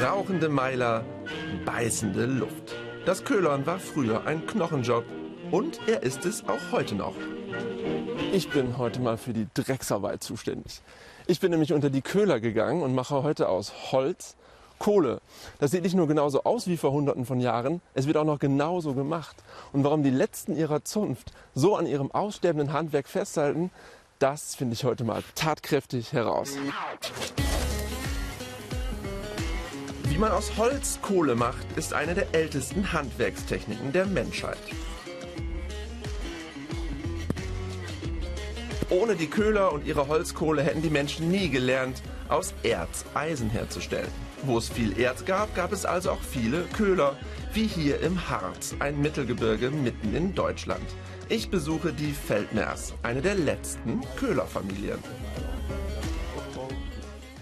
Rauchende Meiler, beißende Luft. Das Köhlern war früher ein Knochenjob und er ist es auch heute noch. Ich bin heute mal für die Drecksarbeit zuständig. Ich bin nämlich unter die Köhler gegangen und mache heute aus Holz Kohle. Das sieht nicht nur genauso aus wie vor hunderten von Jahren, es wird auch noch genauso gemacht. Und warum die Letzten ihrer Zunft so an ihrem aussterbenden Handwerk festhalten, das finde ich heute mal tatkräftig heraus. Man aus Holz Kohle macht, ist eine der ältesten Handwerkstechniken der Menschheit. Ohne die Köhler und ihre Holzkohle hätten die Menschen nie gelernt, aus Erz Eisen herzustellen. Wo es viel Erz gab, gab es also auch viele Köhler, wie hier im Harz, ein Mittelgebirge mitten in Deutschland. Ich besuche die Feldners, eine der letzten Köhlerfamilien.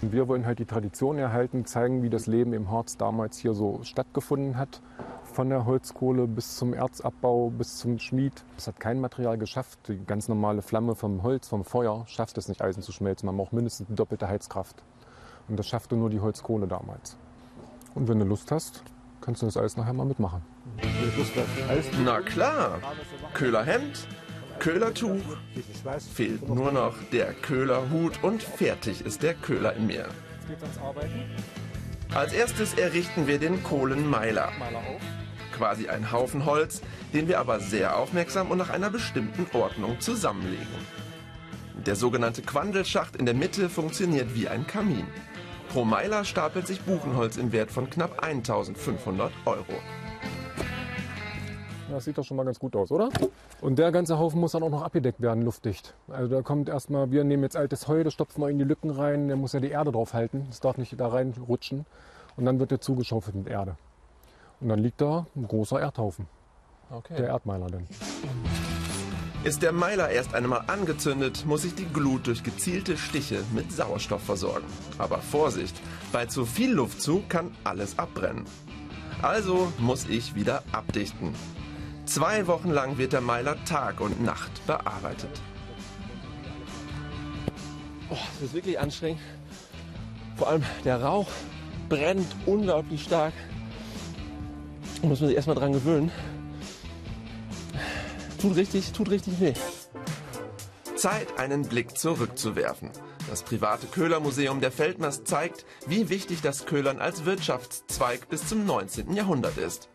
Wir wollen halt die Tradition erhalten, zeigen, wie das Leben im Harz damals hier so stattgefunden hat. Von der Holzkohle bis zum Erzabbau, bis zum Schmied. Es hat kein Material geschafft. Die ganz normale Flamme vom Holz, vom Feuer, schafft es nicht, Eisen zu schmelzen. Man braucht mindestens die doppelte Heizkraft. Und das schaffte nur die Holzkohle damals. Und wenn du Lust hast, kannst du das alles nachher mal mitmachen. Na klar, Köhlerhemd, Köhlertuch, fehlt nur noch der Köhlerhut und fertig ist der Köhler in mir. Als erstes errichten wir den Kohlenmeiler. Quasi ein Haufen Holz, den wir aber sehr aufmerksam und nach einer bestimmten Ordnung zusammenlegen. Der sogenannte Quandelschacht in der Mitte funktioniert wie ein Kamin. Pro Meiler stapelt sich Buchenholz im Wert von knapp 1500 Euro. Das sieht doch schon mal ganz gut aus, oder? Und der ganze Haufen muss dann auch noch abgedeckt werden, luftdicht. Also da kommt erstmal, wir nehmen jetzt altes Heu, das stopfen wir in die Lücken rein, der muss ja die Erde drauf halten, das darf nicht da reinrutschen. Und dann wird der zugeschaufelt mit Erde. Und dann liegt da ein großer Erdhaufen. Okay. Der Erdmeiler dann. Ist der Meiler erst einmal angezündet, muss ich die Glut durch gezielte Stiche mit Sauerstoff versorgen. Aber Vorsicht, bei zu viel Luftzug kann alles abbrennen. Also muss ich wieder abdichten. Zwei Wochen lang wird der Meiler Tag und Nacht bearbeitet. Oh, das ist wirklich anstrengend. Vor allem der Rauch brennt unglaublich stark. Da muss man sich erstmal dran gewöhnen. Tut richtig, tut richtig weh. Zeit, einen Blick zurückzuwerfen. Das private Köhlermuseum der Feldmast zeigt, wie wichtig das Köhlern als Wirtschaftszweig bis zum 19. Jahrhundert ist.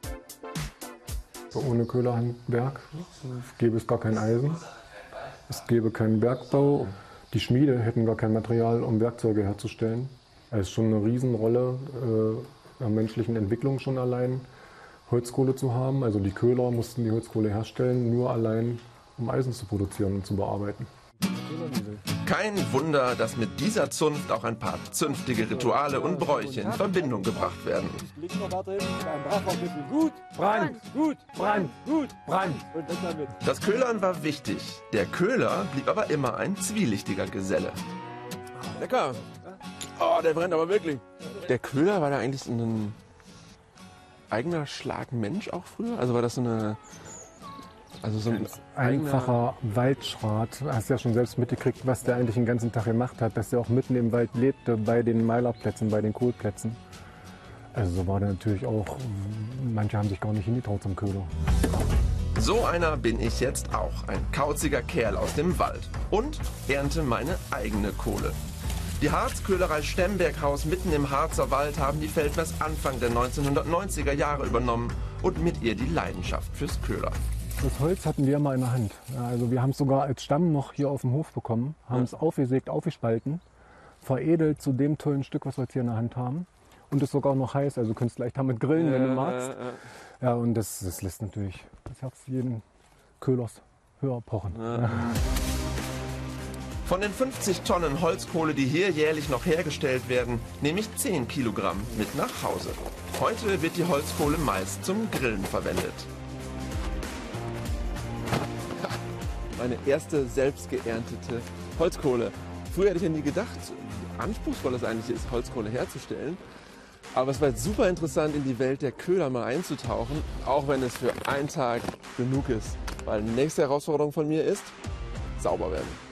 Ohne Köhlerhandwerk gäbe es gar kein Eisen, es gäbe keinen Bergbau, die Schmiede hätten gar kein Material, um Werkzeuge herzustellen. Es ist schon eine Riesenrolle äh, der menschlichen Entwicklung schon allein. Holzkohle zu haben. Also die Köhler mussten die Holzkohle herstellen, nur allein um Eisen zu produzieren und zu bearbeiten. Kein Wunder, dass mit dieser Zunft auch ein paar zünftige Rituale und Bräuche in Verbindung gebracht werden. Gut, Brand, gut, Brand, gut, Brand. Das Köhlern war wichtig. Der Köhler blieb aber immer ein zwielichtiger Geselle. Lecker. Oh, der brennt aber wirklich. Der Köhler war da eigentlich ein eigener Schlag Mensch auch früher? Also war das so eine. Also so ein einfacher Waldschrat. Du hast ja schon selbst mitgekriegt, was der eigentlich den ganzen Tag gemacht hat, dass er auch mitten im Wald lebte, bei den Meilerplätzen, bei den Kohlplätzen. Also so war der natürlich auch. Manche haben sich gar nicht hingetraut zum Köhler. So einer bin ich jetzt auch. Ein kauziger Kerl aus dem Wald. Und ernte meine eigene Kohle. Die Harzköhlerei Stemberghaus mitten im Harzer Wald haben die Feldmers Anfang der 1990er Jahre übernommen und mit ihr die Leidenschaft fürs Köhler. Das Holz hatten wir mal in der Hand. Also wir haben es sogar als Stamm noch hier auf dem Hof bekommen, haben es aufgesägt, aufgespalten, veredelt zu dem tollen Stück, was wir jetzt hier in der Hand haben. Und ist sogar noch heiß, also du kannst gleich damit grillen, wenn du magst. Ja, und das, das lässt natürlich das Herz jeden Köhlers höher pochen. Ja. Von den 50 Tonnen Holzkohle, die hier jährlich noch hergestellt werden, nehme ich 10 Kilogramm mit nach Hause. Heute wird die Holzkohle meist zum Grillen verwendet. Meine erste selbst geerntete Holzkohle. Früher hätte ich ja nie gedacht, wie anspruchsvoll es eigentlich ist, Holzkohle herzustellen. Aber es war jetzt super interessant, in die Welt der Köhler mal einzutauchen, auch wenn es für einen Tag genug ist. Weil die nächste Herausforderung von mir ist, sauber werden.